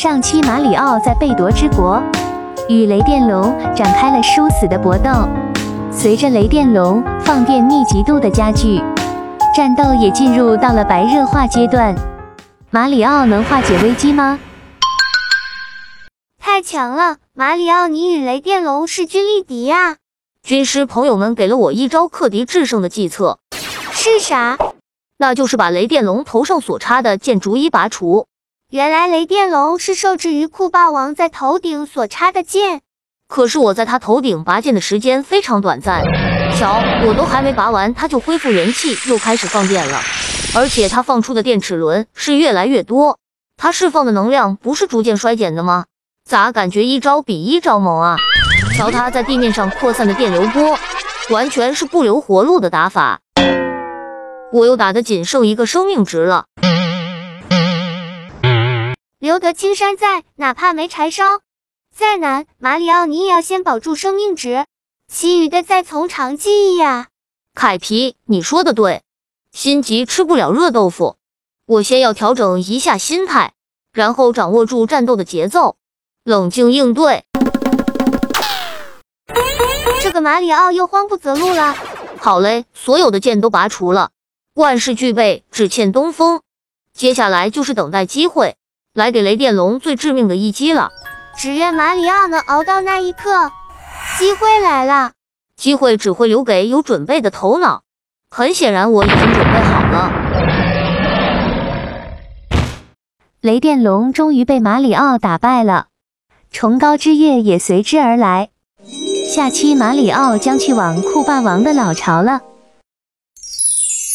上期马里奥在贝夺之国与雷电龙展开了殊死的搏斗，随着雷电龙放电密集度的加剧，战斗也进入到了白热化阶段。马里奥能化解危机吗？太强了，马里奥，你与雷电龙势均力敌呀！军师朋友们给了我一招克敌制胜的计策，是啥？那就是把雷电龙头上所插的剑逐一拔除。原来雷电龙是受制于酷霸王在头顶所插的剑，可是我在他头顶拔剑的时间非常短暂，瞧，我都还没拔完，他就恢复元气，又开始放电了。而且他放出的电齿轮是越来越多，他释放的能量不是逐渐衰减的吗？咋感觉一招比一招猛啊？瞧他在地面上扩散的电流波，完全是不留活路的打法。我又打得仅剩一个生命值了。留得青山在，哪怕没柴烧。再难，马里奥你也要先保住生命值，其余的再从长计议呀。凯皮，你说的对。心急吃不了热豆腐，我先要调整一下心态，然后掌握住战斗的节奏，冷静应对。这个马里奥又慌不择路了。好嘞，所有的剑都拔除了，万事俱备，只欠东风。接下来就是等待机会，来给雷电龙最致命的一击了。只愿马里奥能熬到那一刻。机会来了，机会只会留给有准备的头脑。很显然，我已经准备好了。雷电龙终于被马里奥打败了，崇高之夜也随之而来。下期马里奥将去往酷霸王的老巢了。